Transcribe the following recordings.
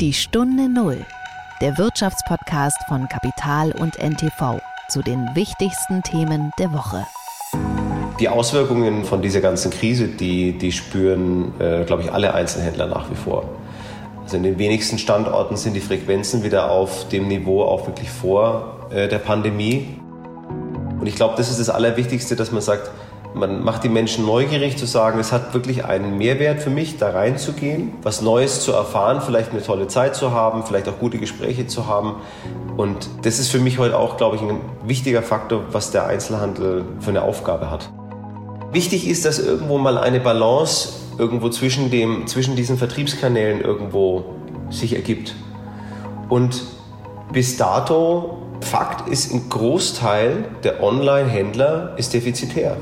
Die Stunde Null, der Wirtschaftspodcast von Kapital und NTV zu den wichtigsten Themen der Woche. Die Auswirkungen von dieser ganzen Krise, die, die spüren, äh, glaube ich, alle Einzelhändler nach wie vor. Also in den wenigsten Standorten sind die Frequenzen wieder auf dem Niveau auch wirklich vor äh, der Pandemie. Und ich glaube, das ist das Allerwichtigste, dass man sagt, man macht die Menschen neugierig zu sagen, es hat wirklich einen Mehrwert für mich, da reinzugehen, was Neues zu erfahren, vielleicht eine tolle Zeit zu haben, vielleicht auch gute Gespräche zu haben. Und das ist für mich heute auch, glaube ich, ein wichtiger Faktor, was der Einzelhandel für eine Aufgabe hat. Wichtig ist, dass irgendwo mal eine Balance irgendwo zwischen, dem, zwischen diesen Vertriebskanälen irgendwo sich ergibt. Und bis dato, Fakt ist, ein Großteil der Online-Händler ist defizitär.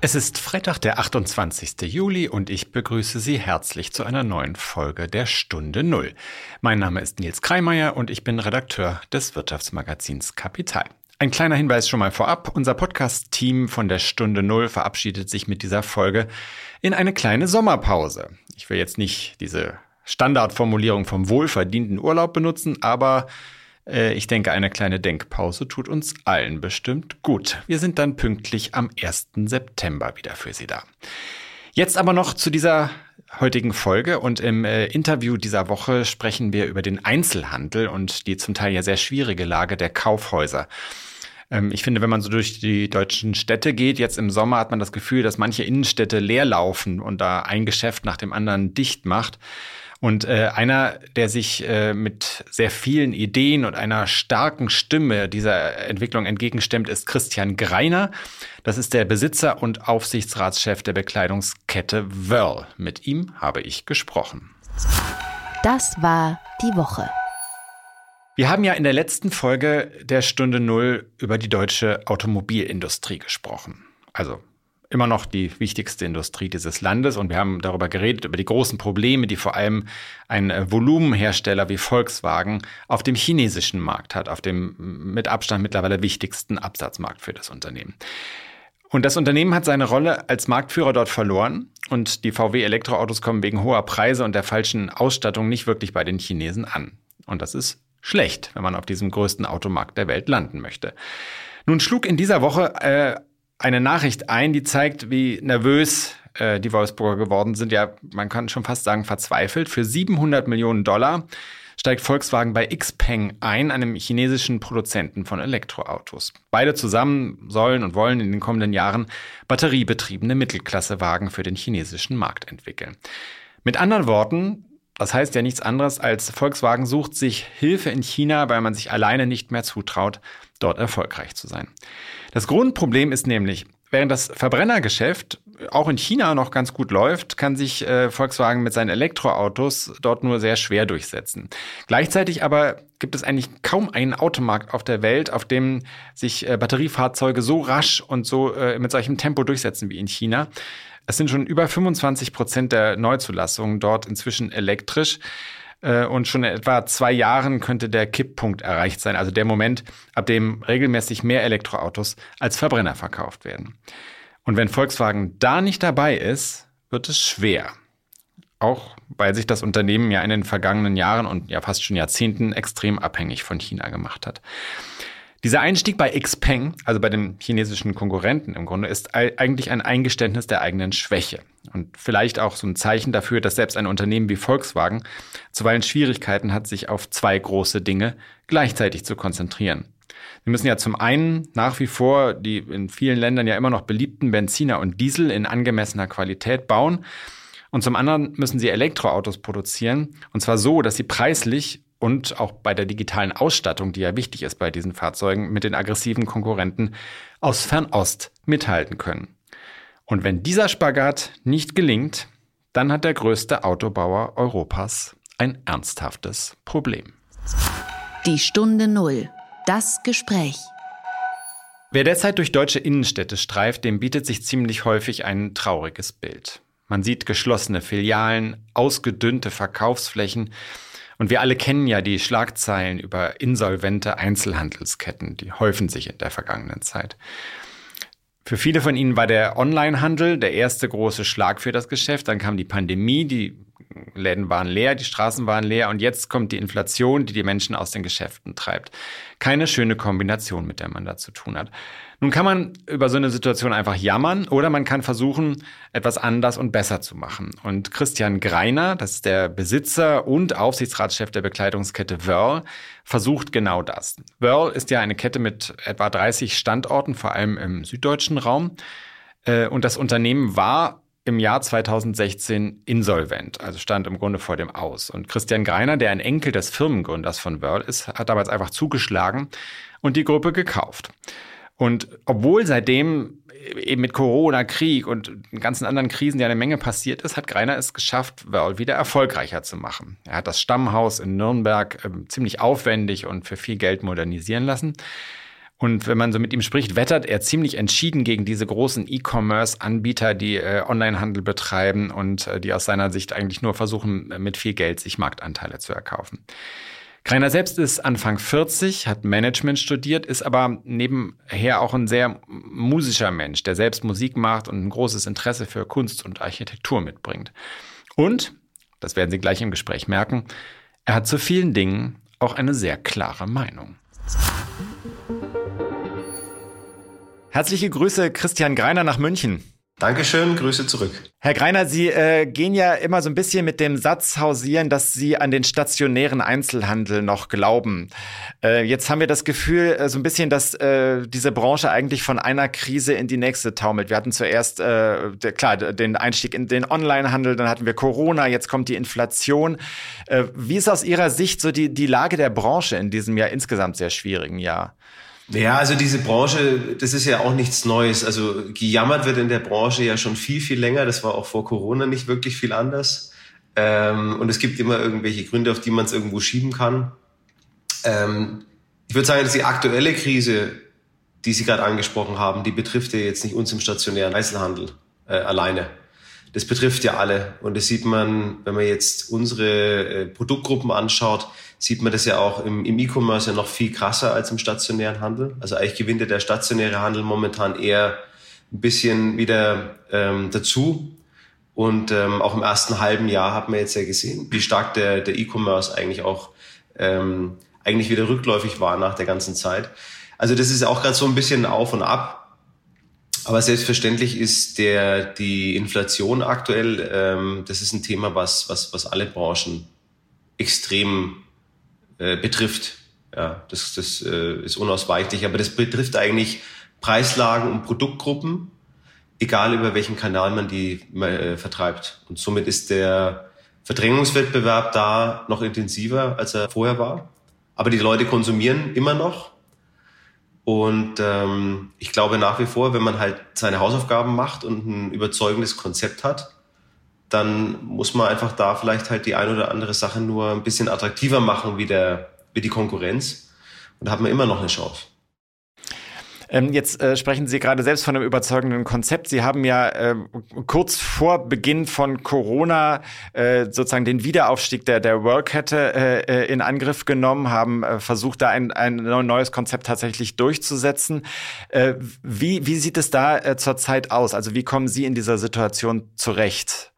Es ist Freitag, der 28. Juli und ich begrüße Sie herzlich zu einer neuen Folge der Stunde Null. Mein Name ist Nils Kreimeier und ich bin Redakteur des Wirtschaftsmagazins Kapital. Ein kleiner Hinweis schon mal vorab. Unser Podcast-Team von der Stunde Null verabschiedet sich mit dieser Folge in eine kleine Sommerpause. Ich will jetzt nicht diese Standardformulierung vom wohlverdienten Urlaub benutzen, aber ich denke, eine kleine Denkpause tut uns allen bestimmt gut. Wir sind dann pünktlich am 1. September wieder für Sie da. Jetzt aber noch zu dieser heutigen Folge und im äh, Interview dieser Woche sprechen wir über den Einzelhandel und die zum Teil ja sehr schwierige Lage der Kaufhäuser. Ähm, ich finde, wenn man so durch die deutschen Städte geht, jetzt im Sommer hat man das Gefühl, dass manche Innenstädte leer laufen und da ein Geschäft nach dem anderen dicht macht. Und äh, einer, der sich äh, mit sehr vielen Ideen und einer starken Stimme dieser Entwicklung entgegenstemmt, ist Christian Greiner. Das ist der Besitzer und Aufsichtsratschef der Bekleidungskette Wörl. Mit ihm habe ich gesprochen. Das war die Woche. Wir haben ja in der letzten Folge der Stunde Null über die deutsche Automobilindustrie gesprochen. Also immer noch die wichtigste Industrie dieses Landes und wir haben darüber geredet, über die großen Probleme, die vor allem ein äh, Volumenhersteller wie Volkswagen auf dem chinesischen Markt hat, auf dem mit Abstand mittlerweile wichtigsten Absatzmarkt für das Unternehmen. Und das Unternehmen hat seine Rolle als Marktführer dort verloren und die VW Elektroautos kommen wegen hoher Preise und der falschen Ausstattung nicht wirklich bei den Chinesen an. Und das ist schlecht, wenn man auf diesem größten Automarkt der Welt landen möchte. Nun schlug in dieser Woche äh, eine Nachricht ein, die zeigt, wie nervös äh, die Wolfsburger geworden sind. Ja, man kann schon fast sagen verzweifelt. Für 700 Millionen Dollar steigt Volkswagen bei Xpeng ein, einem chinesischen Produzenten von Elektroautos. Beide zusammen sollen und wollen in den kommenden Jahren batteriebetriebene Mittelklassewagen für den chinesischen Markt entwickeln. Mit anderen Worten, das heißt ja nichts anderes als Volkswagen sucht sich Hilfe in China, weil man sich alleine nicht mehr zutraut, dort erfolgreich zu sein. Das Grundproblem ist nämlich, während das Verbrennergeschäft auch in China noch ganz gut läuft, kann sich äh, Volkswagen mit seinen Elektroautos dort nur sehr schwer durchsetzen. Gleichzeitig aber gibt es eigentlich kaum einen Automarkt auf der Welt, auf dem sich äh, Batteriefahrzeuge so rasch und so äh, mit solchem Tempo durchsetzen wie in China. Es sind schon über 25 Prozent der Neuzulassungen dort inzwischen elektrisch. Äh, und schon in etwa zwei Jahren könnte der Kipppunkt erreicht sein, also der Moment, ab dem regelmäßig mehr Elektroautos als Verbrenner verkauft werden. Und wenn Volkswagen da nicht dabei ist, wird es schwer. Auch weil sich das Unternehmen ja in den vergangenen Jahren und ja fast schon Jahrzehnten extrem abhängig von China gemacht hat. Dieser Einstieg bei Xpeng, also bei dem chinesischen Konkurrenten im Grunde, ist eigentlich ein Eingeständnis der eigenen Schwäche und vielleicht auch so ein Zeichen dafür, dass selbst ein Unternehmen wie Volkswagen zuweilen Schwierigkeiten hat, sich auf zwei große Dinge gleichzeitig zu konzentrieren. Wir müssen ja zum einen nach wie vor die in vielen Ländern ja immer noch beliebten Benziner und Diesel in angemessener Qualität bauen. Und zum anderen müssen sie Elektroautos produzieren. Und zwar so, dass sie preislich und auch bei der digitalen Ausstattung, die ja wichtig ist bei diesen Fahrzeugen, mit den aggressiven Konkurrenten aus Fernost mithalten können. Und wenn dieser Spagat nicht gelingt, dann hat der größte Autobauer Europas ein ernsthaftes Problem. Die Stunde Null. Das Gespräch. Wer derzeit durch deutsche Innenstädte streift, dem bietet sich ziemlich häufig ein trauriges Bild. Man sieht geschlossene Filialen, ausgedünnte Verkaufsflächen, und wir alle kennen ja die Schlagzeilen über insolvente Einzelhandelsketten, die häufen sich in der vergangenen Zeit. Für viele von ihnen war der Onlinehandel der erste große Schlag für das Geschäft. Dann kam die Pandemie, die Läden waren leer, die Straßen waren leer und jetzt kommt die Inflation, die die Menschen aus den Geschäften treibt. Keine schöne Kombination, mit der man da zu tun hat. Nun kann man über so eine Situation einfach jammern oder man kann versuchen, etwas anders und besser zu machen. Und Christian Greiner, das ist der Besitzer und Aufsichtsratschef der Bekleidungskette Wörl, versucht genau das. Wörl ist ja eine Kette mit etwa 30 Standorten, vor allem im süddeutschen Raum. Äh, und das Unternehmen war im Jahr 2016 insolvent, also stand im Grunde vor dem Aus. Und Christian Greiner, der ein Enkel des Firmengründers von Wörl ist, hat damals einfach zugeschlagen und die Gruppe gekauft. Und obwohl seitdem eben mit Corona, Krieg und ganzen anderen Krisen ja eine Menge passiert ist, hat Greiner es geschafft, Wörl wieder erfolgreicher zu machen. Er hat das Stammhaus in Nürnberg äh, ziemlich aufwendig und für viel Geld modernisieren lassen. Und wenn man so mit ihm spricht, wettert er ziemlich entschieden gegen diese großen E-Commerce-Anbieter, die äh, Onlinehandel betreiben und äh, die aus seiner Sicht eigentlich nur versuchen, mit viel Geld sich Marktanteile zu erkaufen. Greiner selbst ist Anfang 40, hat Management studiert, ist aber nebenher auch ein sehr musischer Mensch, der selbst Musik macht und ein großes Interesse für Kunst und Architektur mitbringt. Und, das werden Sie gleich im Gespräch merken, er hat zu vielen Dingen auch eine sehr klare Meinung. Herzliche Grüße, Christian Greiner nach München. Dankeschön, Grüße zurück. Herr Greiner, Sie äh, gehen ja immer so ein bisschen mit dem Satz hausieren, dass Sie an den stationären Einzelhandel noch glauben. Äh, jetzt haben wir das Gefühl, äh, so ein bisschen, dass äh, diese Branche eigentlich von einer Krise in die nächste taumelt. Wir hatten zuerst, äh, der, klar, den Einstieg in den Onlinehandel, dann hatten wir Corona, jetzt kommt die Inflation. Äh, wie ist aus Ihrer Sicht so die, die Lage der Branche in diesem Jahr insgesamt sehr schwierigen Jahr? Ja, also diese Branche, das ist ja auch nichts Neues. Also gejammert wird in der Branche ja schon viel, viel länger. Das war auch vor Corona nicht wirklich viel anders. Ähm, und es gibt immer irgendwelche Gründe, auf die man es irgendwo schieben kann. Ähm, ich würde sagen, dass die aktuelle Krise, die Sie gerade angesprochen haben, die betrifft ja jetzt nicht uns im stationären Einzelhandel äh, alleine. Das betrifft ja alle. Und das sieht man, wenn man jetzt unsere äh, Produktgruppen anschaut, sieht man das ja auch im, im E-Commerce ja noch viel krasser als im stationären Handel. Also eigentlich gewinnt ja der stationäre Handel momentan eher ein bisschen wieder ähm, dazu. Und ähm, auch im ersten halben Jahr hat man jetzt ja gesehen, wie stark der, der E-Commerce eigentlich auch ähm, eigentlich wieder rückläufig war nach der ganzen Zeit. Also das ist auch gerade so ein bisschen auf und ab. Aber selbstverständlich ist der, die Inflation aktuell, ähm, das ist ein Thema, was, was, was alle Branchen extrem äh, betrifft. Ja, das, das äh, ist unausweichlich, aber das betrifft eigentlich Preislagen und Produktgruppen, egal über welchen Kanal man die äh, vertreibt. Und somit ist der Verdrängungswettbewerb da noch intensiver, als er vorher war. Aber die Leute konsumieren immer noch. Und ähm, ich glaube nach wie vor, wenn man halt seine Hausaufgaben macht und ein überzeugendes Konzept hat, dann muss man einfach da vielleicht halt die ein oder andere Sache nur ein bisschen attraktiver machen wie, der, wie die Konkurrenz. Und da hat man immer noch eine Chance. Ähm, jetzt äh, sprechen Sie gerade selbst von einem überzeugenden Konzept. Sie haben ja äh, kurz vor Beginn von Corona äh, sozusagen den Wiederaufstieg der, der Worldkette äh, äh, in Angriff genommen, haben äh, versucht, da ein, ein neues Konzept tatsächlich durchzusetzen. Äh, wie, wie sieht es da äh, zurzeit aus? Also wie kommen Sie in dieser Situation zurecht?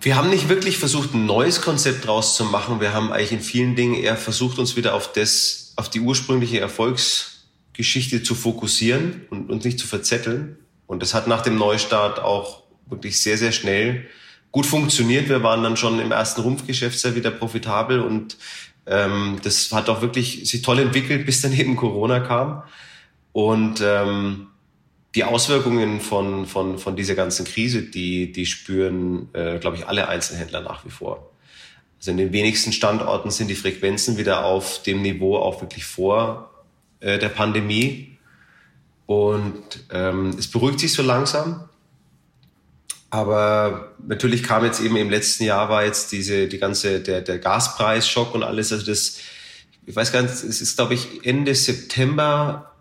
Wir haben nicht wirklich versucht, ein neues Konzept draus zu machen. Wir haben eigentlich in vielen Dingen eher versucht, uns wieder auf das, auf die ursprüngliche Erfolgsgeschichte zu fokussieren und uns nicht zu verzetteln. Und das hat nach dem Neustart auch wirklich sehr, sehr schnell gut funktioniert. Wir waren dann schon im ersten Rumpfgeschäftsjahr wieder profitabel und ähm, das hat auch wirklich sich toll entwickelt, bis dann eben Corona kam. Und ähm, die Auswirkungen von, von, von dieser ganzen Krise, die, die spüren, äh, glaube ich, alle Einzelhändler nach wie vor. Also in den wenigsten Standorten sind die Frequenzen wieder auf dem Niveau auch wirklich vor äh, der Pandemie. Und ähm, es beruhigt sich so langsam. Aber natürlich kam jetzt eben im letzten Jahr war jetzt diese, die ganze, der, der Gaspreisschock und alles. Also das, ich weiß gar nicht, es ist, glaube ich, Ende September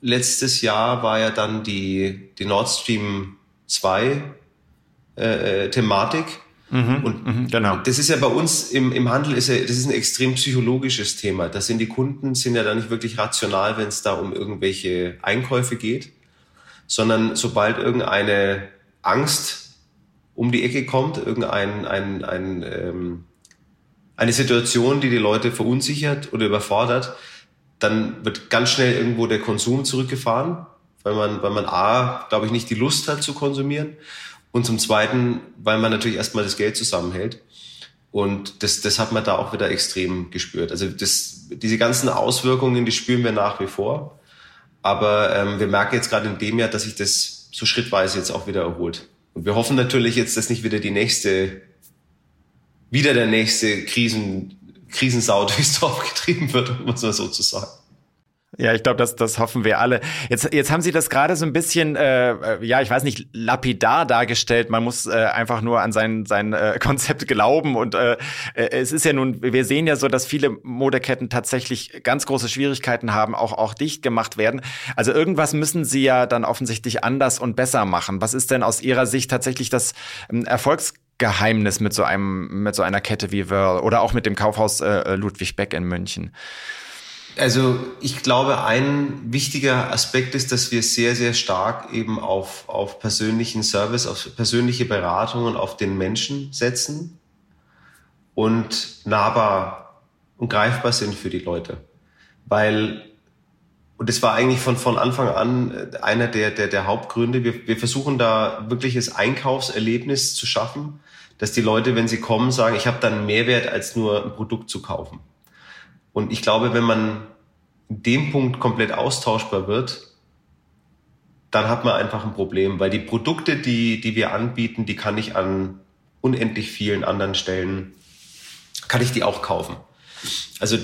letztes Jahr war ja dann die, die Nord Stream 2 äh, äh, Thematik. Mhm, und mhm, genau. das ist ja bei uns im, im Handel ist ja, das ist ein extrem psychologisches Thema. Das sind die Kunden sind ja da nicht wirklich rational, wenn es da um irgendwelche Einkäufe geht, sondern sobald irgendeine Angst um die Ecke kommt, irgendein ein, ein, ähm, eine Situation, die die Leute verunsichert oder überfordert, dann wird ganz schnell irgendwo der Konsum zurückgefahren, weil man, weil man A, glaube ich, nicht die Lust hat zu konsumieren und zum Zweiten, weil man natürlich erstmal das Geld zusammenhält. Und das, das hat man da auch wieder extrem gespürt. Also das, diese ganzen Auswirkungen, die spüren wir nach wie vor. Aber ähm, wir merken jetzt gerade in dem Jahr, dass sich das so schrittweise jetzt auch wieder erholt. Und wir hoffen natürlich jetzt, dass nicht wieder die nächste, wieder der nächste Krisen, Krisensau durchs Dorf getrieben wird, muss man so zu sagen. Ja, ich glaube, das, das hoffen wir alle. Jetzt, jetzt haben Sie das gerade so ein bisschen, äh, äh, ja, ich weiß nicht, lapidar dargestellt. Man muss äh, einfach nur an sein, sein äh, Konzept glauben. Und äh, äh, es ist ja nun, wir sehen ja so, dass viele Modeketten tatsächlich ganz große Schwierigkeiten haben, auch, auch dicht gemacht werden. Also irgendwas müssen Sie ja dann offensichtlich anders und besser machen. Was ist denn aus Ihrer Sicht tatsächlich das ähm, Erfolgsgeheimnis mit so einem, mit so einer Kette wie Wörl oder auch mit dem Kaufhaus äh, Ludwig Beck in München? Also ich glaube, ein wichtiger Aspekt ist, dass wir sehr, sehr stark eben auf, auf persönlichen Service, auf persönliche Beratungen, auf den Menschen setzen und nahbar und greifbar sind für die Leute. Weil, und das war eigentlich von, von Anfang an einer der, der, der Hauptgründe, wir, wir versuchen da wirkliches Einkaufserlebnis zu schaffen, dass die Leute, wenn sie kommen, sagen, ich habe dann Mehrwert, als nur ein Produkt zu kaufen. Und ich glaube, wenn man dem Punkt komplett austauschbar wird, dann hat man einfach ein Problem, weil die Produkte, die, die wir anbieten, die kann ich an unendlich vielen anderen Stellen, kann ich die auch kaufen. Also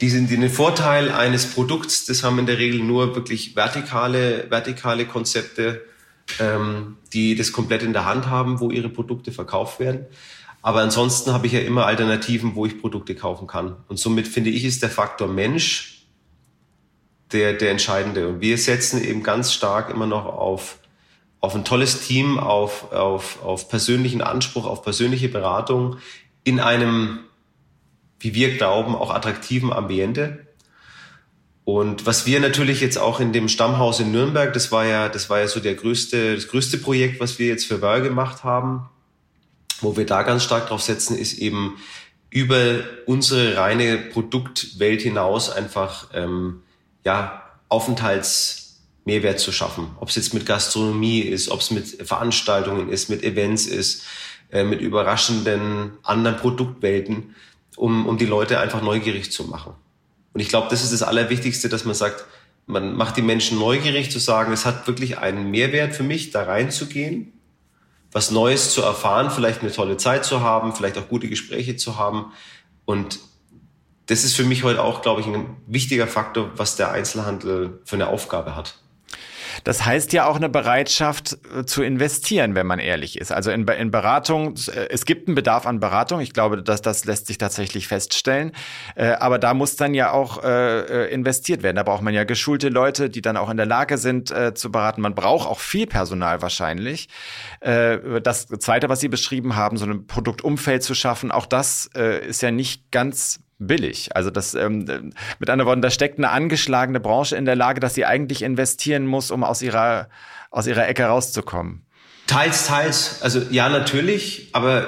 die sind den Vorteil eines Produkts, das haben in der Regel nur wirklich vertikale, vertikale Konzepte, ähm, die das komplett in der Hand haben, wo ihre Produkte verkauft werden. Aber ansonsten habe ich ja immer Alternativen, wo ich Produkte kaufen kann. Und somit finde ich, ist der Faktor Mensch der, der entscheidende. Und wir setzen eben ganz stark immer noch auf, auf ein tolles Team, auf, auf, auf persönlichen Anspruch, auf persönliche Beratung in einem, wie wir glauben, auch attraktiven Ambiente. Und was wir natürlich jetzt auch in dem Stammhaus in Nürnberg, das war ja, das war ja so der größte, das größte Projekt, was wir jetzt für Wörl gemacht haben, wo wir da ganz stark drauf setzen, ist eben über unsere reine Produktwelt hinaus einfach ähm, ja Aufenthaltsmehrwert zu schaffen. Ob es jetzt mit Gastronomie ist, ob es mit Veranstaltungen ist, mit Events ist, äh, mit überraschenden anderen Produktwelten, um, um die Leute einfach neugierig zu machen. Und ich glaube, das ist das Allerwichtigste, dass man sagt, man macht die Menschen neugierig zu sagen, es hat wirklich einen Mehrwert für mich, da reinzugehen was Neues zu erfahren, vielleicht eine tolle Zeit zu haben, vielleicht auch gute Gespräche zu haben. Und das ist für mich heute auch, glaube ich, ein wichtiger Faktor, was der Einzelhandel für eine Aufgabe hat. Das heißt ja auch eine Bereitschaft äh, zu investieren, wenn man ehrlich ist. Also in, in Beratung, äh, es gibt einen Bedarf an Beratung. Ich glaube, dass das lässt sich tatsächlich feststellen. Äh, aber da muss dann ja auch investiert werden. Da braucht man ja geschulte Leute, die dann auch in der Lage sind zu beraten. Man braucht auch viel Personal wahrscheinlich. Das Zweite, was Sie beschrieben haben, so ein Produktumfeld zu schaffen, auch das ist ja nicht ganz billig. Also das ähm, mit anderen Worten, da steckt eine angeschlagene Branche in der Lage, dass sie eigentlich investieren muss, um aus ihrer aus ihrer Ecke rauszukommen. Teils, teils. Also ja, natürlich, aber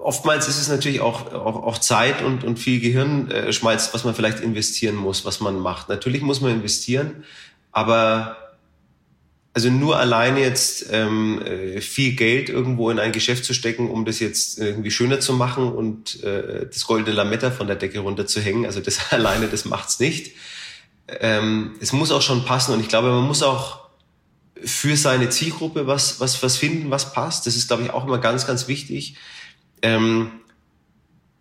oftmals ist es natürlich auch, auch, auch Zeit und, und viel Gehirnschmalz, was man vielleicht investieren muss, was man macht. Natürlich muss man investieren, aber also nur alleine jetzt ähm, äh, viel Geld irgendwo in ein Geschäft zu stecken, um das jetzt irgendwie schöner zu machen und äh, das goldene Lametta von der Decke runterzuhängen, also das alleine, das macht's nicht. Ähm, es muss auch schon passen und ich glaube, man muss auch für seine Zielgruppe was, was, was finden, was passt. Das ist, glaube ich, auch immer ganz, ganz wichtig. Ähm,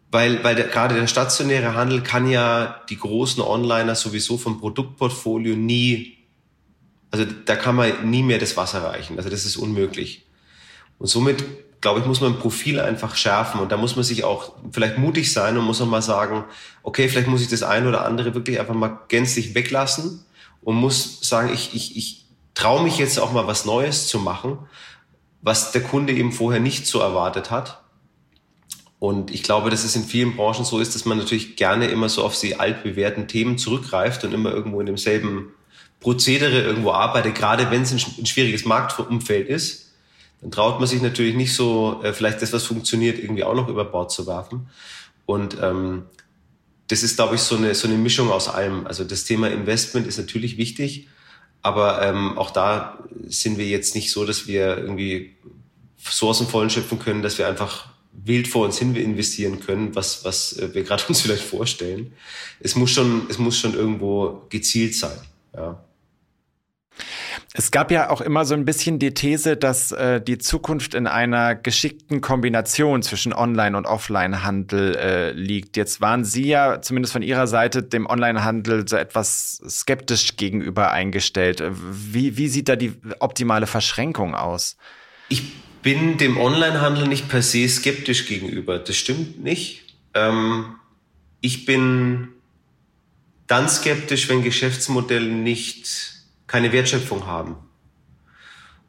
weil, weil der, gerade der stationäre Handel kann ja die großen Onliner sowieso vom Produktportfolio nie also da kann man nie mehr das Wasser reichen. Also das ist unmöglich. Und somit, glaube ich, muss man ein Profil einfach schärfen. Und da muss man sich auch vielleicht mutig sein und muss auch mal sagen, okay, vielleicht muss ich das eine oder andere wirklich einfach mal gänzlich weglassen und muss sagen, ich, ich, ich traue mich jetzt auch mal was Neues zu machen, was der Kunde eben vorher nicht so erwartet hat. Und ich glaube, dass es in vielen Branchen so ist, dass man natürlich gerne immer so auf die altbewährten Themen zurückgreift und immer irgendwo in demselben Prozedere irgendwo arbeite, gerade wenn es ein, ein schwieriges Marktumfeld ist, dann traut man sich natürlich nicht so, äh, vielleicht das, was funktioniert, irgendwie auch noch über Bord zu werfen. Und ähm, das ist, glaube ich, so eine, so eine Mischung aus allem. Also das Thema Investment ist natürlich wichtig, aber ähm, auch da sind wir jetzt nicht so, dass wir irgendwie Ressourcen vollen schöpfen können, dass wir einfach wild vor uns hin investieren können, was, was äh, wir gerade uns vielleicht vorstellen. Es muss schon, es muss schon irgendwo gezielt sein. Ja. Es gab ja auch immer so ein bisschen die These, dass äh, die Zukunft in einer geschickten Kombination zwischen Online- und Offline-Handel äh, liegt. Jetzt waren Sie ja zumindest von Ihrer Seite dem Online-Handel so etwas skeptisch gegenüber eingestellt. Wie, wie sieht da die optimale Verschränkung aus? Ich bin dem Online-Handel nicht per se skeptisch gegenüber. Das stimmt nicht. Ähm, ich bin dann skeptisch, wenn Geschäftsmodelle nicht keine Wertschöpfung haben.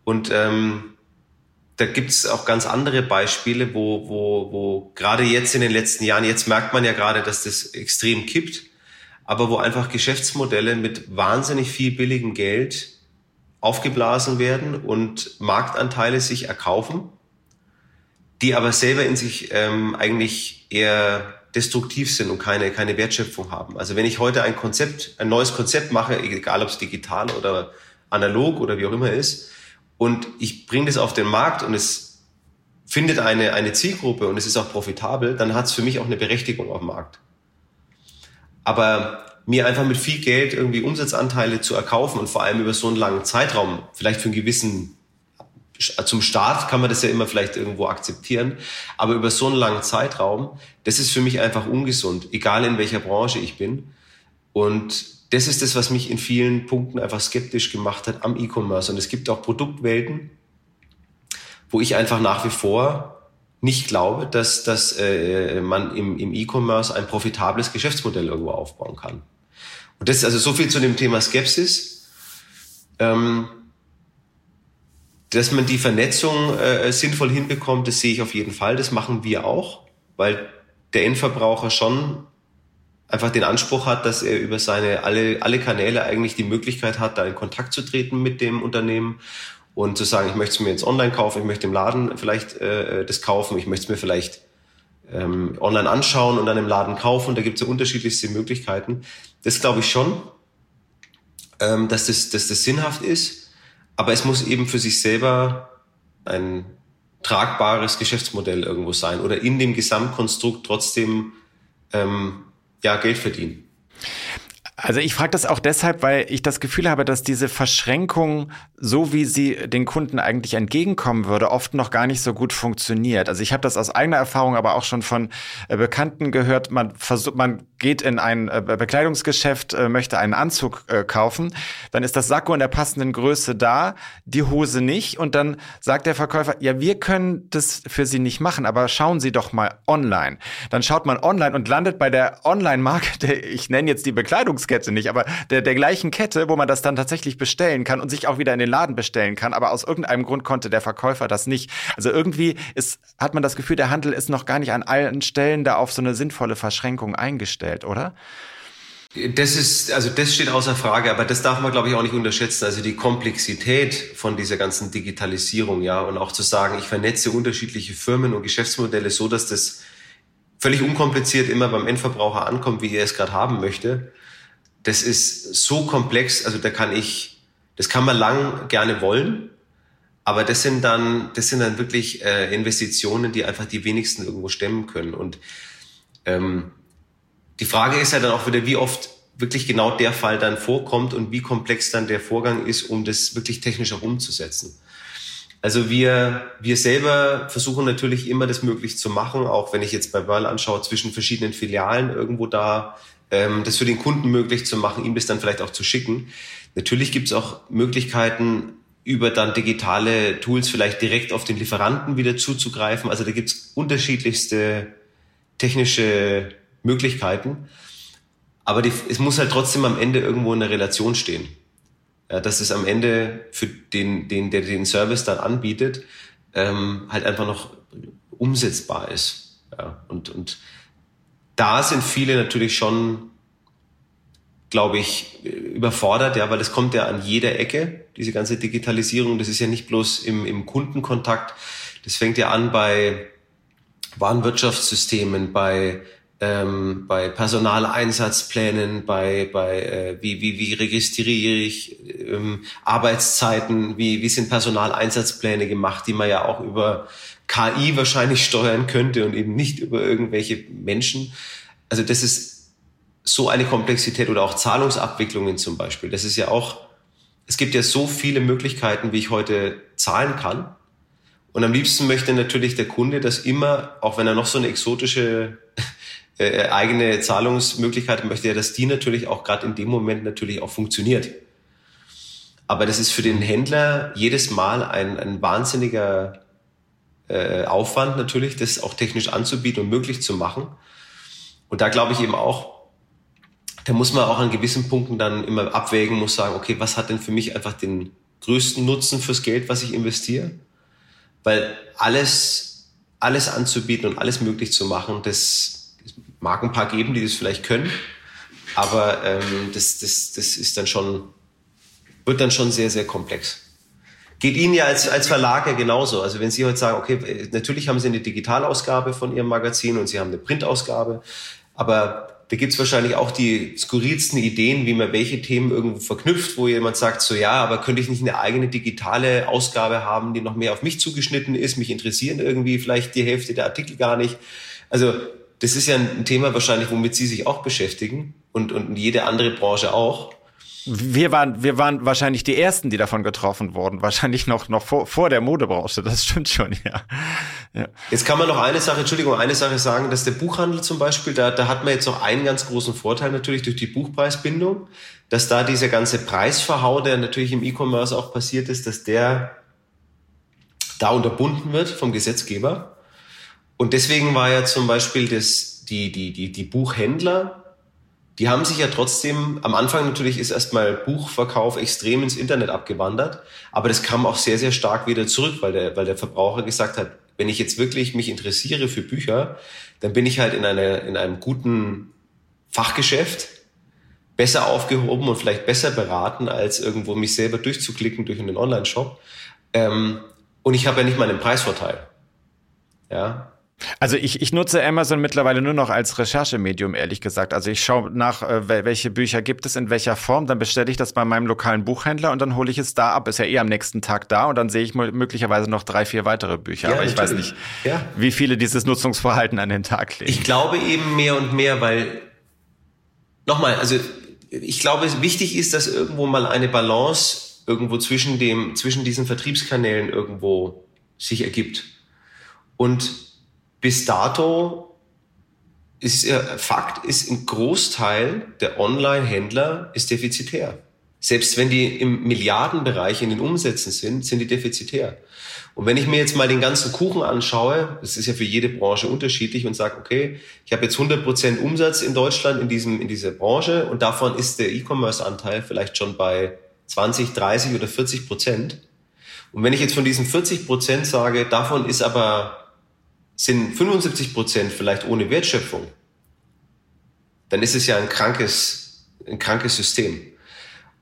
Und ähm, da gibt's auch ganz andere Beispiele, wo, wo, wo gerade jetzt in den letzten Jahren, jetzt merkt man ja gerade, dass das extrem kippt, aber wo einfach Geschäftsmodelle mit wahnsinnig viel billigem Geld aufgeblasen werden und Marktanteile sich erkaufen, die aber selber in sich ähm, eigentlich eher destruktiv sind und keine, keine Wertschöpfung haben. Also wenn ich heute ein Konzept, ein neues Konzept mache, egal ob es digital oder analog oder wie auch immer ist, und ich bringe das auf den Markt und es findet eine, eine Zielgruppe und es ist auch profitabel, dann hat es für mich auch eine Berechtigung auf dem Markt. Aber mir einfach mit viel Geld irgendwie Umsatzanteile zu erkaufen und vor allem über so einen langen Zeitraum, vielleicht für einen gewissen, zum Start kann man das ja immer vielleicht irgendwo akzeptieren, aber über so einen langen Zeitraum, das ist für mich einfach ungesund, egal in welcher Branche ich bin. Und das ist das, was mich in vielen Punkten einfach skeptisch gemacht hat am E-Commerce. Und es gibt auch Produktwelten, wo ich einfach nach wie vor nicht glaube, dass, dass äh, man im, im E-Commerce ein profitables Geschäftsmodell irgendwo aufbauen kann. Und das ist also so viel zu dem Thema Skepsis. Ähm, dass man die Vernetzung äh, sinnvoll hinbekommt, das sehe ich auf jeden Fall. Das machen wir auch, weil der Endverbraucher schon einfach den Anspruch hat, dass er über seine alle, alle Kanäle eigentlich die Möglichkeit hat, da in Kontakt zu treten mit dem Unternehmen und zu sagen, ich möchte es mir jetzt online kaufen, ich möchte im Laden vielleicht äh, das kaufen, ich möchte es mir vielleicht ähm, online anschauen und dann im Laden kaufen. Da gibt es ja unterschiedlichste Möglichkeiten. Das glaube ich schon, ähm, dass, das, dass das sinnhaft ist. Aber es muss eben für sich selber ein tragbares Geschäftsmodell irgendwo sein oder in dem Gesamtkonstrukt trotzdem ähm, ja, Geld verdienen. Also ich frage das auch deshalb, weil ich das Gefühl habe, dass diese Verschränkung, so wie sie den Kunden eigentlich entgegenkommen würde, oft noch gar nicht so gut funktioniert. Also ich habe das aus eigener Erfahrung, aber auch schon von äh, Bekannten gehört. Man versucht, man geht in ein äh, Bekleidungsgeschäft, äh, möchte einen Anzug kaufen, dann ist das Sakko in der passenden Größe da, die Hose nicht, und dann sagt der Verkäufer: Ja, wir können das für Sie nicht machen, aber schauen Sie doch mal online. Dann schaut man online und landet bei der Online-Marke, ich nenne jetzt die Bekleidungskette Kette nicht, aber der, der gleichen Kette, wo man das dann tatsächlich bestellen kann und sich auch wieder in den Laden bestellen kann. Aber aus irgendeinem Grund konnte der Verkäufer das nicht. Also irgendwie ist, hat man das Gefühl, der Handel ist noch gar nicht an allen Stellen da auf so eine sinnvolle Verschränkung eingestellt, oder? Das ist, also das steht außer Frage, aber das darf man, glaube ich, auch nicht unterschätzen. Also die Komplexität von dieser ganzen Digitalisierung, ja, und auch zu sagen, ich vernetze unterschiedliche Firmen und Geschäftsmodelle so, dass das völlig unkompliziert immer beim Endverbraucher ankommt, wie er es gerade haben möchte das ist so komplex, also da kann ich, das kann man lang gerne wollen, aber das sind dann, das sind dann wirklich äh, Investitionen, die einfach die wenigsten irgendwo stemmen können. Und ähm, die Frage ist ja dann auch wieder, wie oft wirklich genau der Fall dann vorkommt und wie komplex dann der Vorgang ist, um das wirklich technisch auch umzusetzen. Also wir, wir selber versuchen natürlich immer das möglich zu machen, auch wenn ich jetzt bei Whirl anschaue, zwischen verschiedenen Filialen irgendwo da ähm, das für den Kunden möglich zu machen, ihm das dann vielleicht auch zu schicken. Natürlich gibt es auch Möglichkeiten, über dann digitale Tools vielleicht direkt auf den Lieferanten wieder zuzugreifen. Also da gibt es unterschiedlichste technische Möglichkeiten. Aber die, es muss halt trotzdem am Ende irgendwo in einer Relation stehen. Ja, dass es am Ende für den, den der den Service dann anbietet, ähm, halt einfach noch umsetzbar ist. Ja, und, und da sind viele natürlich schon glaube ich, überfordert, ja, weil es kommt ja an jeder Ecke, diese ganze Digitalisierung. Das ist ja nicht bloß im, im Kundenkontakt. Das fängt ja an bei Warenwirtschaftssystemen, bei ähm, bei Personaleinsatzplänen, bei, bei äh, wie, wie, wie registriere ich ähm, Arbeitszeiten, wie, wie sind Personaleinsatzpläne gemacht, die man ja auch über KI wahrscheinlich steuern könnte und eben nicht über irgendwelche Menschen. Also das ist so eine Komplexität oder auch Zahlungsabwicklungen zum Beispiel. Das ist ja auch, es gibt ja so viele Möglichkeiten, wie ich heute zahlen kann. Und am liebsten möchte natürlich der Kunde, dass immer, auch wenn er noch so eine exotische äh, eigene Zahlungsmöglichkeit möchte er, dass die natürlich auch gerade in dem Moment natürlich auch funktioniert. Aber das ist für den Händler jedes Mal ein, ein wahnsinniger äh, Aufwand natürlich, das auch technisch anzubieten und möglich zu machen. Und da glaube ich eben auch, da muss man auch an gewissen Punkten dann immer abwägen, muss sagen, okay, was hat denn für mich einfach den größten Nutzen fürs Geld, was ich investiere? Weil alles, alles anzubieten und alles möglich zu machen, das mag ein paar geben, die das vielleicht können, aber ähm, das, das, das ist dann schon, wird dann schon sehr, sehr komplex. Geht Ihnen ja als, als Verlag genauso. Also wenn Sie heute sagen, okay, natürlich haben Sie eine Digitalausgabe von Ihrem Magazin und Sie haben eine Printausgabe, aber da gibt's wahrscheinlich auch die skurrilsten Ideen, wie man welche Themen irgendwo verknüpft, wo jemand sagt, so ja, aber könnte ich nicht eine eigene digitale Ausgabe haben, die noch mehr auf mich zugeschnitten ist, mich interessieren irgendwie vielleicht die Hälfte der Artikel gar nicht. Also das ist ja ein Thema wahrscheinlich, womit Sie sich auch beschäftigen und, und jede andere Branche auch. Wir waren, wir waren wahrscheinlich die ersten, die davon getroffen wurden. Wahrscheinlich noch, noch vor, vor der Modebranche. Das stimmt schon, ja. ja. Jetzt kann man noch eine Sache, Entschuldigung, eine Sache sagen, dass der Buchhandel zum Beispiel, da, da hat man jetzt noch einen ganz großen Vorteil natürlich durch die Buchpreisbindung, dass da dieser ganze Preisverhau, der natürlich im E-Commerce auch passiert ist, dass der da unterbunden wird vom Gesetzgeber. Und deswegen war ja zum Beispiel das, die, die, die, die Buchhändler, die haben sich ja trotzdem, am Anfang natürlich ist erstmal Buchverkauf extrem ins Internet abgewandert, aber das kam auch sehr, sehr stark wieder zurück, weil der, weil der Verbraucher gesagt hat, wenn ich jetzt wirklich mich interessiere für Bücher, dann bin ich halt in, einer in einem guten Fachgeschäft besser aufgehoben und vielleicht besser beraten, als irgendwo mich selber durchzuklicken durch einen Online-Shop. Ähm, und ich habe ja nicht mal einen Preisvorteil. Ja, also ich, ich nutze Amazon mittlerweile nur noch als Recherchemedium, ehrlich gesagt. Also ich schaue nach, äh, welche Bücher gibt es in welcher Form, dann bestelle ich das bei meinem lokalen Buchhändler und dann hole ich es da ab. Ist ja eh am nächsten Tag da und dann sehe ich möglicherweise noch drei, vier weitere Bücher. Ja, Aber ich natürlich. weiß nicht, ja. wie viele dieses Nutzungsverhalten an den Tag legen. Ich glaube eben mehr und mehr, weil nochmal, also ich glaube, wichtig ist, dass irgendwo mal eine Balance irgendwo zwischen dem, zwischen diesen Vertriebskanälen irgendwo sich ergibt. Und bis dato ist ja, Fakt ist, ein Großteil der Online-Händler ist defizitär. Selbst wenn die im Milliardenbereich in den Umsätzen sind, sind die defizitär. Und wenn ich mir jetzt mal den ganzen Kuchen anschaue, das ist ja für jede Branche unterschiedlich und sage, okay, ich habe jetzt 100 Prozent Umsatz in Deutschland in, diesem, in dieser Branche und davon ist der E-Commerce-Anteil vielleicht schon bei 20, 30 oder 40 Prozent. Und wenn ich jetzt von diesen 40 Prozent sage, davon ist aber sind 75 Prozent vielleicht ohne Wertschöpfung, dann ist es ja ein krankes, ein krankes System.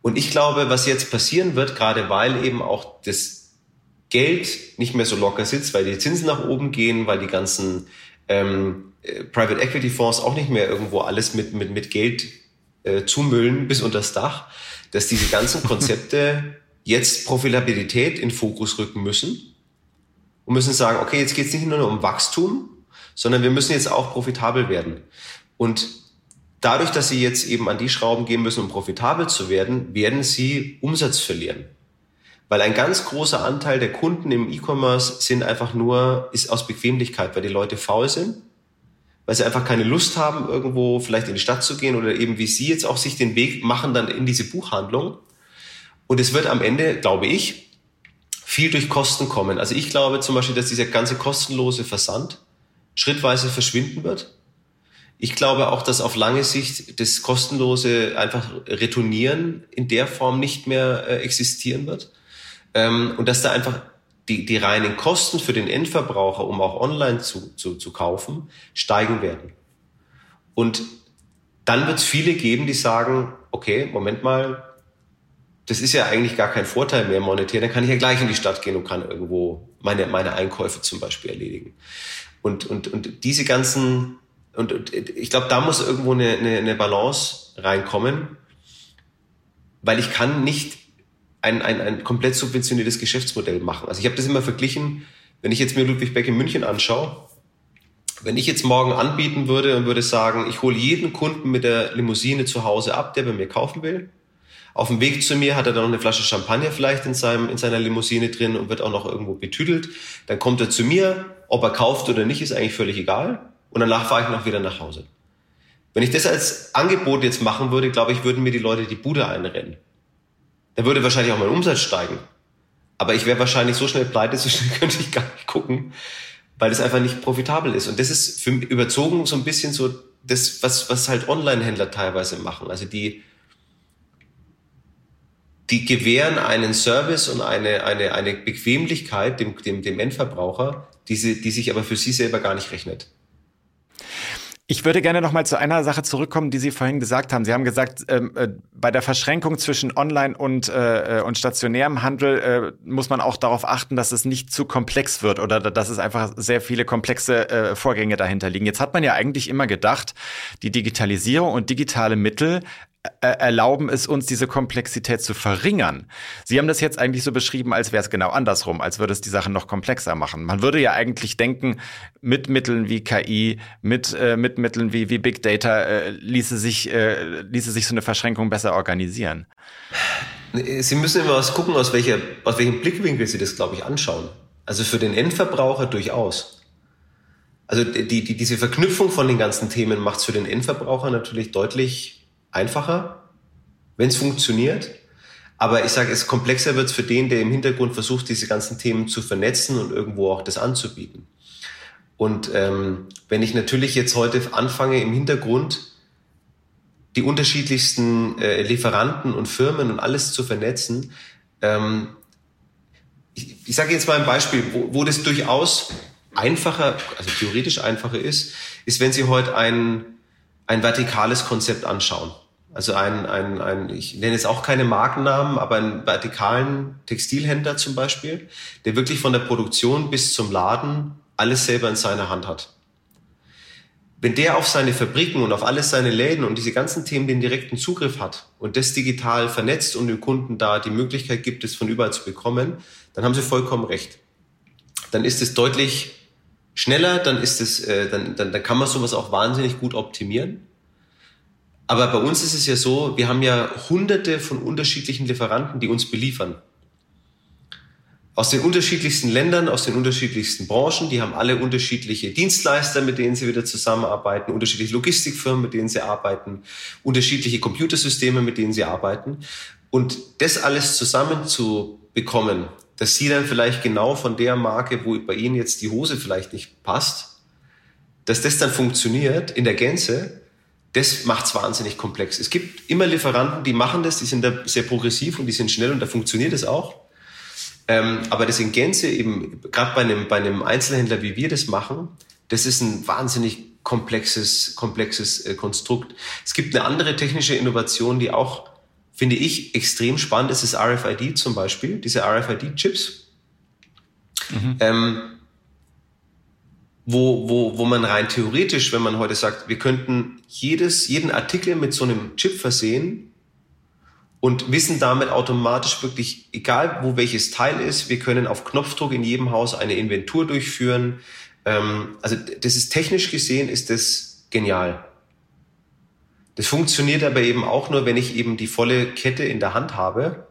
Und ich glaube, was jetzt passieren wird, gerade weil eben auch das Geld nicht mehr so locker sitzt, weil die Zinsen nach oben gehen, weil die ganzen ähm, äh, Private Equity Fonds auch nicht mehr irgendwo alles mit, mit, mit Geld äh, zumüllen bis unter das Dach, dass diese ganzen Konzepte jetzt Profitabilität in Fokus rücken müssen und müssen sagen, okay, jetzt geht es nicht nur um Wachstum, sondern wir müssen jetzt auch profitabel werden. Und dadurch, dass sie jetzt eben an die Schrauben gehen müssen, um profitabel zu werden, werden sie Umsatz verlieren. Weil ein ganz großer Anteil der Kunden im E-Commerce sind einfach nur, ist aus Bequemlichkeit, weil die Leute faul sind, weil sie einfach keine Lust haben, irgendwo vielleicht in die Stadt zu gehen oder eben wie Sie jetzt auch sich den Weg machen dann in diese Buchhandlung. Und es wird am Ende, glaube ich, viel durch Kosten kommen. Also ich glaube zum Beispiel, dass dieser ganze kostenlose Versand schrittweise verschwinden wird. Ich glaube auch, dass auf lange Sicht das kostenlose einfach Retournieren in der Form nicht mehr äh, existieren wird. Ähm, und dass da einfach die, die reinen Kosten für den Endverbraucher, um auch online zu, zu, zu kaufen, steigen werden. Und dann wird es viele geben, die sagen, okay, Moment mal, das ist ja eigentlich gar kein Vorteil mehr monetär, dann kann ich ja gleich in die Stadt gehen und kann irgendwo meine, meine Einkäufe zum Beispiel erledigen. Und, und, und diese ganzen, und, und ich glaube, da muss irgendwo eine, eine, eine Balance reinkommen, weil ich kann nicht ein, ein, ein komplett subventioniertes Geschäftsmodell machen. Also ich habe das immer verglichen, wenn ich jetzt mir Ludwig Beck in München anschaue, wenn ich jetzt morgen anbieten würde und würde sagen, ich hole jeden Kunden mit der Limousine zu Hause ab, der bei mir kaufen will. Auf dem Weg zu mir hat er dann noch eine Flasche Champagner vielleicht in, seinem, in seiner Limousine drin und wird auch noch irgendwo betüdelt. Dann kommt er zu mir, ob er kauft oder nicht, ist eigentlich völlig egal. Und danach fahre ich noch wieder nach Hause. Wenn ich das als Angebot jetzt machen würde, glaube ich, würden mir die Leute die Bude einrennen. Dann würde wahrscheinlich auch mein Umsatz steigen. Aber ich wäre wahrscheinlich so schnell pleite, so schnell könnte ich gar nicht gucken, weil das einfach nicht profitabel ist. Und das ist für mich überzogen so ein bisschen so das, was, was halt Online-Händler teilweise machen. Also die, die gewähren einen Service und eine, eine, eine Bequemlichkeit dem, dem, dem Endverbraucher, die, sie, die sich aber für sie selber gar nicht rechnet. Ich würde gerne noch mal zu einer Sache zurückkommen, die Sie vorhin gesagt haben. Sie haben gesagt, ähm, äh, bei der Verschränkung zwischen Online und, äh, äh, und stationärem Handel äh, muss man auch darauf achten, dass es nicht zu komplex wird oder dass es einfach sehr viele komplexe äh, Vorgänge dahinter liegen. Jetzt hat man ja eigentlich immer gedacht, die Digitalisierung und digitale Mittel erlauben es uns, diese Komplexität zu verringern. Sie haben das jetzt eigentlich so beschrieben, als wäre es genau andersrum, als würde es die Sachen noch komplexer machen. Man würde ja eigentlich denken, mit Mitteln wie KI, mit, äh, mit Mitteln wie, wie Big Data äh, ließe, sich, äh, ließe sich so eine Verschränkung besser organisieren. Sie müssen immer was gucken, aus, welcher, aus welchem Blickwinkel Sie das, glaube ich, anschauen. Also für den Endverbraucher durchaus. Also die, die, diese Verknüpfung von den ganzen Themen macht es für den Endverbraucher natürlich deutlich einfacher, wenn es funktioniert. Aber ich sage, es komplexer wird für den, der im Hintergrund versucht, diese ganzen Themen zu vernetzen und irgendwo auch das anzubieten. Und ähm, wenn ich natürlich jetzt heute anfange, im Hintergrund die unterschiedlichsten äh, Lieferanten und Firmen und alles zu vernetzen, ähm, ich, ich sage jetzt mal ein Beispiel, wo, wo das durchaus einfacher, also theoretisch einfacher ist, ist, wenn Sie heute ein, ein vertikales Konzept anschauen. Also ein, ein, ein, ich nenne jetzt auch keine Markennamen, aber einen vertikalen Textilhändler zum Beispiel, der wirklich von der Produktion bis zum Laden alles selber in seiner Hand hat. Wenn der auf seine Fabriken und auf alles seine Läden und diese ganzen Themen den direkten Zugriff hat und das digital vernetzt und den Kunden da die Möglichkeit gibt, es von überall zu bekommen, dann haben sie vollkommen recht. Dann ist es deutlich schneller, dann ist es, äh, dann, dann, dann kann man sowas auch wahnsinnig gut optimieren. Aber bei uns ist es ja so, wir haben ja hunderte von unterschiedlichen Lieferanten, die uns beliefern. Aus den unterschiedlichsten Ländern, aus den unterschiedlichsten Branchen, die haben alle unterschiedliche Dienstleister, mit denen sie wieder zusammenarbeiten, unterschiedliche Logistikfirmen, mit denen sie arbeiten, unterschiedliche Computersysteme, mit denen sie arbeiten. Und das alles zusammen zu bekommen, dass sie dann vielleicht genau von der Marke, wo bei ihnen jetzt die Hose vielleicht nicht passt, dass das dann funktioniert in der Gänze, das macht es wahnsinnig komplex. Es gibt immer Lieferanten, die machen das, die sind da sehr progressiv und die sind schnell und da funktioniert es auch. Ähm, aber das in Gänze eben, gerade bei einem, bei einem Einzelhändler, wie wir das machen, das ist ein wahnsinnig komplexes, komplexes äh, Konstrukt. Es gibt eine andere technische Innovation, die auch, finde ich, extrem spannend ist, ist RFID zum Beispiel, diese RFID-Chips. Mhm. Ähm, wo, wo, wo man rein theoretisch, wenn man heute sagt, wir könnten jedes, jeden Artikel mit so einem Chip versehen und wissen damit automatisch wirklich, egal wo welches Teil ist, wir können auf Knopfdruck in jedem Haus eine Inventur durchführen. Ähm, also das ist technisch gesehen, ist das genial. Das funktioniert aber eben auch nur, wenn ich eben die volle Kette in der Hand habe,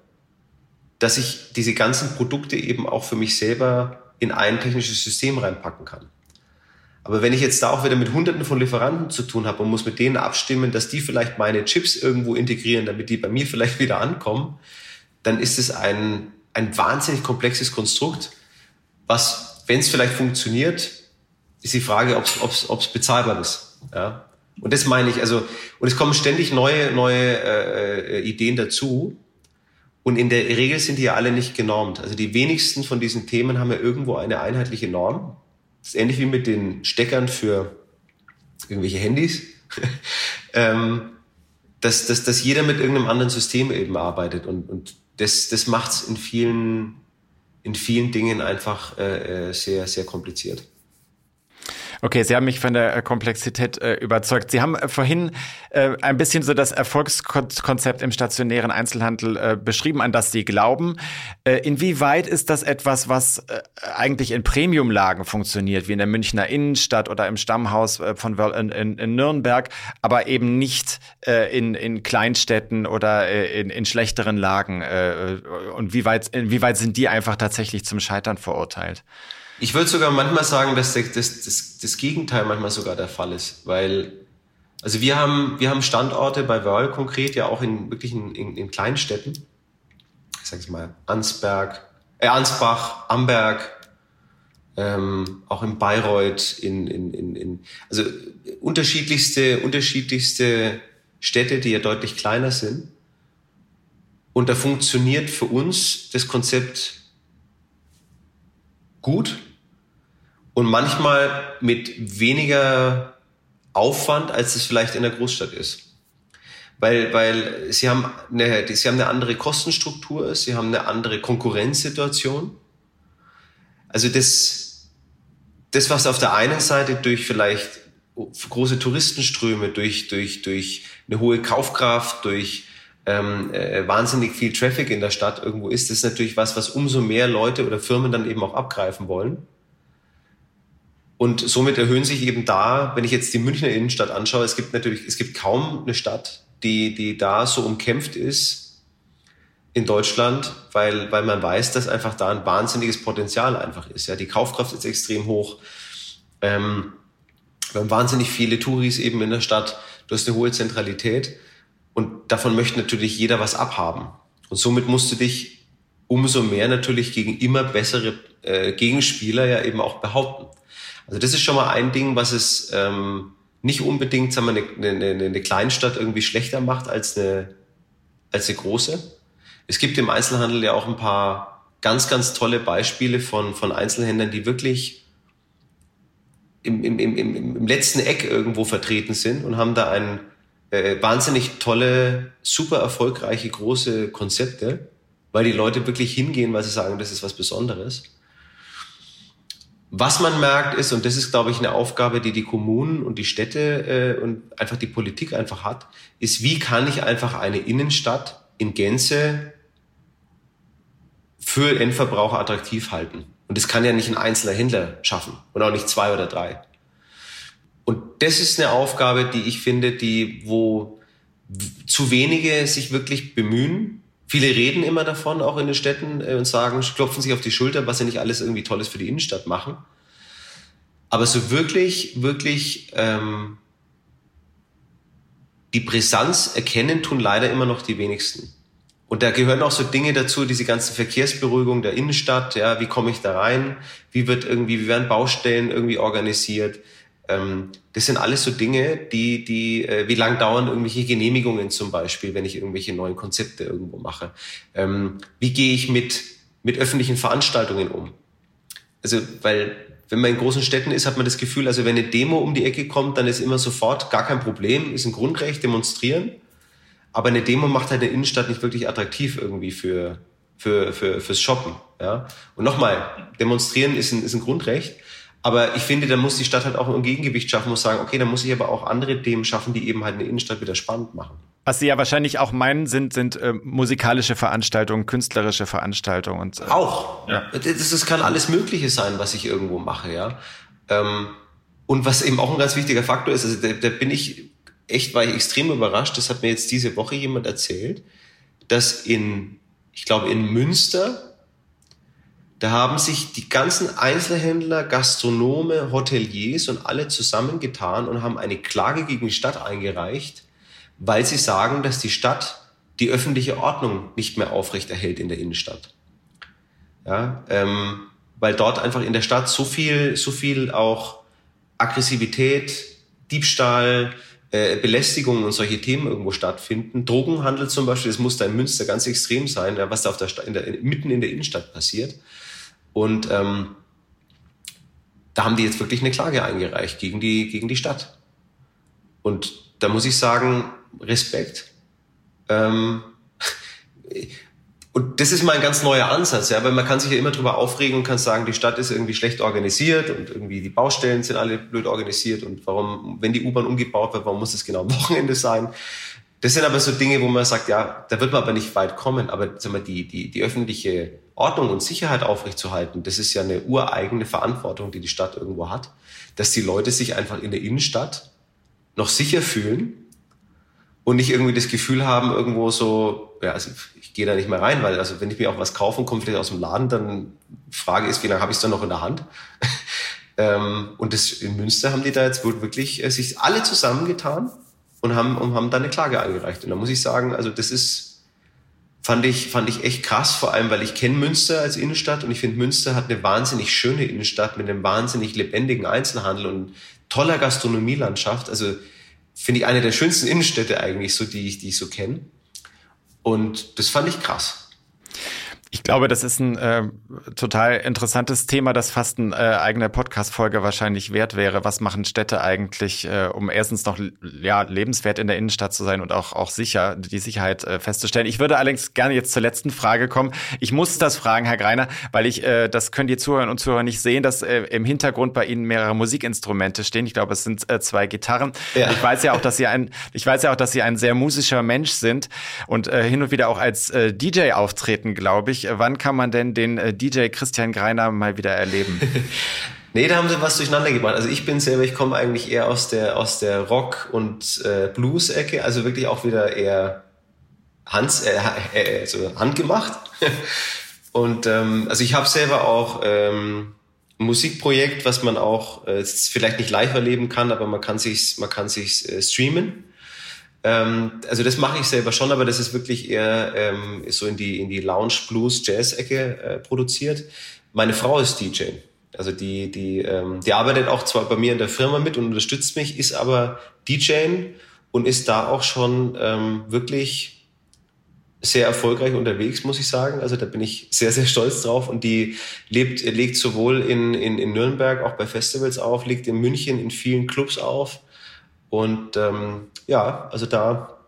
dass ich diese ganzen Produkte eben auch für mich selber in ein technisches System reinpacken kann. Aber wenn ich jetzt da auch wieder mit Hunderten von Lieferanten zu tun habe und muss mit denen abstimmen, dass die vielleicht meine Chips irgendwo integrieren, damit die bei mir vielleicht wieder ankommen, dann ist es ein, ein wahnsinnig komplexes Konstrukt, was, wenn es vielleicht funktioniert, ist die Frage, ob es bezahlbar ist. Ja? Und das meine ich, also, und es kommen ständig neue, neue äh, äh, Ideen dazu. Und in der Regel sind die ja alle nicht genormt. Also die wenigsten von diesen Themen haben ja irgendwo eine einheitliche Norm. Ist ähnlich wie mit den Steckern für irgendwelche Handys. ähm, dass, dass, dass jeder mit irgendeinem anderen System eben arbeitet und, und das, das macht es in vielen, in vielen Dingen einfach äh, äh sehr, sehr kompliziert. Okay, Sie haben mich von der äh, Komplexität äh, überzeugt. Sie haben äh, vorhin äh, ein bisschen so das Erfolgskonzept im stationären Einzelhandel äh, beschrieben, an das Sie glauben. Äh, inwieweit ist das etwas, was eigentlich in Premiumlagen funktioniert, wie in der Münchner Innenstadt oder im Stammhaus von in, in, in Nürnberg, aber eben nicht in, in Kleinstädten oder in, in schlechteren Lagen? und wie weit, inwieweit sind die einfach tatsächlich zum Scheitern verurteilt? Ich würde sogar manchmal sagen, dass das, das, das Gegenteil manchmal sogar der Fall ist, weil also wir haben, wir haben Standorte bei Wörl konkret ja auch in wirklich in, in, in Kleinstädten. Ich sage es mal Ansberg, äh, Ansbach, Amberg, ähm, auch in Bayreuth, in, in, in, in also unterschiedlichste, unterschiedlichste Städte, die ja deutlich kleiner sind. Und da funktioniert für uns das Konzept gut und manchmal mit weniger Aufwand, als es vielleicht in der Großstadt ist. Weil, weil sie, haben eine, sie haben eine andere Kostenstruktur, sie haben eine andere Konkurrenzsituation. Also das, das, was auf der einen Seite durch vielleicht große Touristenströme, durch, durch, durch eine hohe Kaufkraft, durch ähm, äh, wahnsinnig viel Traffic in der Stadt irgendwo ist, das ist natürlich was, was umso mehr Leute oder Firmen dann eben auch abgreifen wollen. Und somit erhöhen sich eben da, wenn ich jetzt die Münchner Innenstadt anschaue, es gibt natürlich, es gibt kaum eine Stadt, die, die da so umkämpft ist in Deutschland, weil, weil man weiß, dass einfach da ein wahnsinniges Potenzial einfach ist. Ja, die Kaufkraft ist extrem hoch. Ähm, wir haben wahnsinnig viele Touris eben in der Stadt. Du hast eine hohe Zentralität und davon möchte natürlich jeder was abhaben. Und somit musst du dich umso mehr natürlich gegen immer bessere äh, Gegenspieler ja eben auch behaupten. Also das ist schon mal ein Ding, was es ähm, nicht unbedingt sagen wir, eine, eine, eine Kleinstadt irgendwie schlechter macht als eine, als eine große. Es gibt im Einzelhandel ja auch ein paar ganz, ganz tolle Beispiele von, von Einzelhändlern, die wirklich im, im, im, im letzten Eck irgendwo vertreten sind und haben da ein äh, wahnsinnig tolle, super erfolgreiche, große Konzepte, weil die Leute wirklich hingehen, weil sie sagen, das ist was Besonderes. Was man merkt ist, und das ist, glaube ich, eine Aufgabe, die die Kommunen und die Städte äh, und einfach die Politik einfach hat, ist, wie kann ich einfach eine Innenstadt in Gänze für Endverbraucher attraktiv halten? Und das kann ja nicht ein einzelner Händler schaffen und auch nicht zwei oder drei. Und das ist eine Aufgabe, die ich finde, die, wo zu wenige sich wirklich bemühen, Viele reden immer davon, auch in den Städten, äh, und sagen, klopfen sich auf die Schulter, was sie nicht alles irgendwie Tolles für die Innenstadt machen. Aber so wirklich, wirklich ähm, die Brisanz erkennen tun leider immer noch die wenigsten. Und da gehören auch so Dinge dazu, diese ganze Verkehrsberuhigung der Innenstadt, ja, wie komme ich da rein, wie wird irgendwie, wie werden Baustellen irgendwie organisiert, das sind alles so Dinge, die, die, äh, wie lang dauern irgendwelche Genehmigungen zum Beispiel, wenn ich irgendwelche neuen Konzepte irgendwo mache? Ähm, wie gehe ich mit, mit öffentlichen Veranstaltungen um? Also, weil, wenn man in großen Städten ist, hat man das Gefühl, also wenn eine Demo um die Ecke kommt, dann ist immer sofort gar kein Problem, ist ein Grundrecht, demonstrieren. Aber eine Demo macht halt eine Innenstadt nicht wirklich attraktiv irgendwie für, für, für, fürs Shoppen. Ja? Und nochmal, demonstrieren ist ein, ist ein Grundrecht. Aber ich finde, da muss die Stadt halt auch ein Gegengewicht schaffen, muss sagen, okay, da muss ich aber auch andere Themen schaffen, die eben halt eine Innenstadt wieder spannend machen. Was Sie ja wahrscheinlich auch meinen, sind, sind äh, musikalische Veranstaltungen, künstlerische Veranstaltungen und äh, auch. Ja. Das, das kann alles Mögliche sein, was ich irgendwo mache, ja. Ähm, und was eben auch ein ganz wichtiger Faktor ist, also da, da bin ich echt, war ich extrem überrascht. Das hat mir jetzt diese Woche jemand erzählt, dass in, ich glaube in Münster da haben sich die ganzen Einzelhändler, Gastronome, Hoteliers und alle zusammengetan und haben eine Klage gegen die Stadt eingereicht, weil sie sagen, dass die Stadt die öffentliche Ordnung nicht mehr aufrechterhält in der Innenstadt. Ja, ähm, weil dort einfach in der Stadt so viel, so viel auch Aggressivität, Diebstahl, äh, Belästigung und solche Themen irgendwo stattfinden. Drogenhandel zum Beispiel, das muss da in Münster ganz extrem sein, was da auf der, in der, mitten in der Innenstadt passiert. Und ähm, da haben die jetzt wirklich eine Klage eingereicht gegen die, gegen die Stadt. Und da muss ich sagen, Respekt. Ähm, und das ist mal ein ganz neuer Ansatz, ja, weil man kann sich ja immer drüber aufregen und kann sagen, die Stadt ist irgendwie schlecht organisiert und irgendwie die Baustellen sind alle blöd organisiert und warum, wenn die U-Bahn umgebaut wird, warum muss es genau am Wochenende sein? Das sind aber so Dinge, wo man sagt, ja, da wird man aber nicht weit kommen, aber sagen wir, die, die, die öffentliche Ordnung und Sicherheit aufrechtzuerhalten, das ist ja eine ureigene Verantwortung, die die Stadt irgendwo hat, dass die Leute sich einfach in der Innenstadt noch sicher fühlen und nicht irgendwie das Gefühl haben, irgendwo so, ja, also ich gehe da nicht mehr rein, weil also wenn ich mir auch was kaufe und komme vielleicht aus dem Laden, dann Frage ist, wie lange habe ich es dann noch in der Hand? ähm, und das in Münster haben die da jetzt wirklich äh, sich alle zusammengetan und haben, und haben da eine Klage eingereicht. Und da muss ich sagen, also das ist, fand ich, fand ich echt krass, vor allem, weil ich kenne Münster als Innenstadt und ich finde, Münster hat eine wahnsinnig schöne Innenstadt mit einem wahnsinnig lebendigen Einzelhandel und toller Gastronomielandschaft. Also finde ich eine der schönsten Innenstädte eigentlich, so die ich, die ich so kenne. Und das fand ich krass. Ich glaube, das ist ein äh, total interessantes Thema, das fast eine äh, eigene Podcast-Folge wahrscheinlich wert wäre. Was machen Städte eigentlich, äh, um erstens noch ja, lebenswert in der Innenstadt zu sein und auch, auch sicher, die Sicherheit äh, festzustellen? Ich würde allerdings gerne jetzt zur letzten Frage kommen. Ich muss das fragen, Herr Greiner, weil ich, äh, das können die Zuhörerinnen und Zuhörer nicht sehen, dass äh, im Hintergrund bei Ihnen mehrere Musikinstrumente stehen. Ich glaube, es sind äh, zwei Gitarren. Ja. Ich weiß ja auch, dass Sie ein, ich weiß ja auch, dass Sie ein sehr musischer Mensch sind und äh, hin und wieder auch als äh, DJ auftreten, glaube ich ich, wann kann man denn den äh, DJ Christian Greiner mal wieder erleben? Nee, da haben sie was durcheinander gebracht. Also ich bin selber, ich komme eigentlich eher aus der aus der Rock- und äh, Blues-Ecke, also wirklich auch wieder eher Hans, äh, äh, also handgemacht. und ähm, also ich habe selber auch ähm, ein Musikprojekt, was man auch äh, vielleicht nicht live erleben kann, aber man kann sich man kann sich äh, streamen. Ähm, also das mache ich selber schon, aber das ist wirklich eher ähm, so in die, in die Lounge Blues Jazz Ecke äh, produziert. Meine Frau ist DJ. Also die, die, ähm, die arbeitet auch zwar bei mir in der Firma mit und unterstützt mich, ist aber DJ und ist da auch schon ähm, wirklich sehr erfolgreich unterwegs, muss ich sagen. Also da bin ich sehr, sehr stolz drauf. Und die lebt, legt sowohl in, in, in Nürnberg auch bei Festivals auf, legt in München in vielen Clubs auf. Und ähm, ja, also da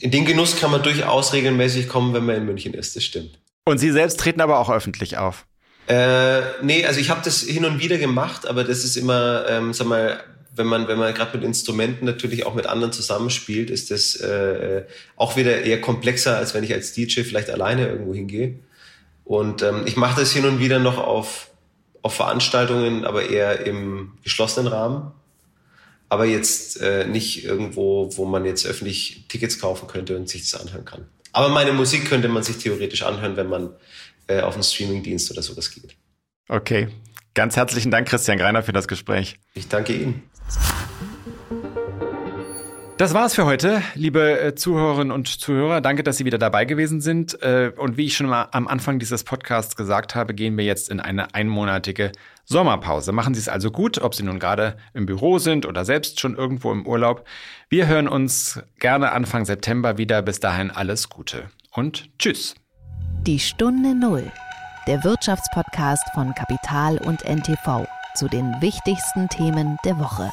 in den Genuss kann man durchaus regelmäßig kommen, wenn man in München ist, das stimmt. Und Sie selbst treten aber auch öffentlich auf? Äh, nee, also ich habe das hin und wieder gemacht, aber das ist immer, ähm, sag mal, wenn man, wenn man gerade mit Instrumenten natürlich auch mit anderen zusammenspielt, ist das äh, auch wieder eher komplexer, als wenn ich als DJ vielleicht alleine irgendwo hingehe. Und ähm, ich mache das hin und wieder noch auf, auf Veranstaltungen, aber eher im geschlossenen Rahmen aber jetzt äh, nicht irgendwo, wo man jetzt öffentlich Tickets kaufen könnte und sich das anhören kann. Aber meine Musik könnte man sich theoretisch anhören, wenn man äh, auf einen Streamingdienst oder sowas geht. Okay. Ganz herzlichen Dank, Christian Greiner, für das Gespräch. Ich danke Ihnen. Das war's für heute, liebe äh, Zuhörerinnen und Zuhörer. Danke, dass Sie wieder dabei gewesen sind. Äh, und wie ich schon mal am Anfang dieses Podcasts gesagt habe, gehen wir jetzt in eine einmonatige Sommerpause. Machen Sie es also gut, ob Sie nun gerade im Büro sind oder selbst schon irgendwo im Urlaub. Wir hören uns gerne Anfang September wieder. Bis dahin alles Gute und tschüss. Die Stunde Null, der Wirtschaftspodcast von Kapital und NTV zu den wichtigsten Themen der Woche.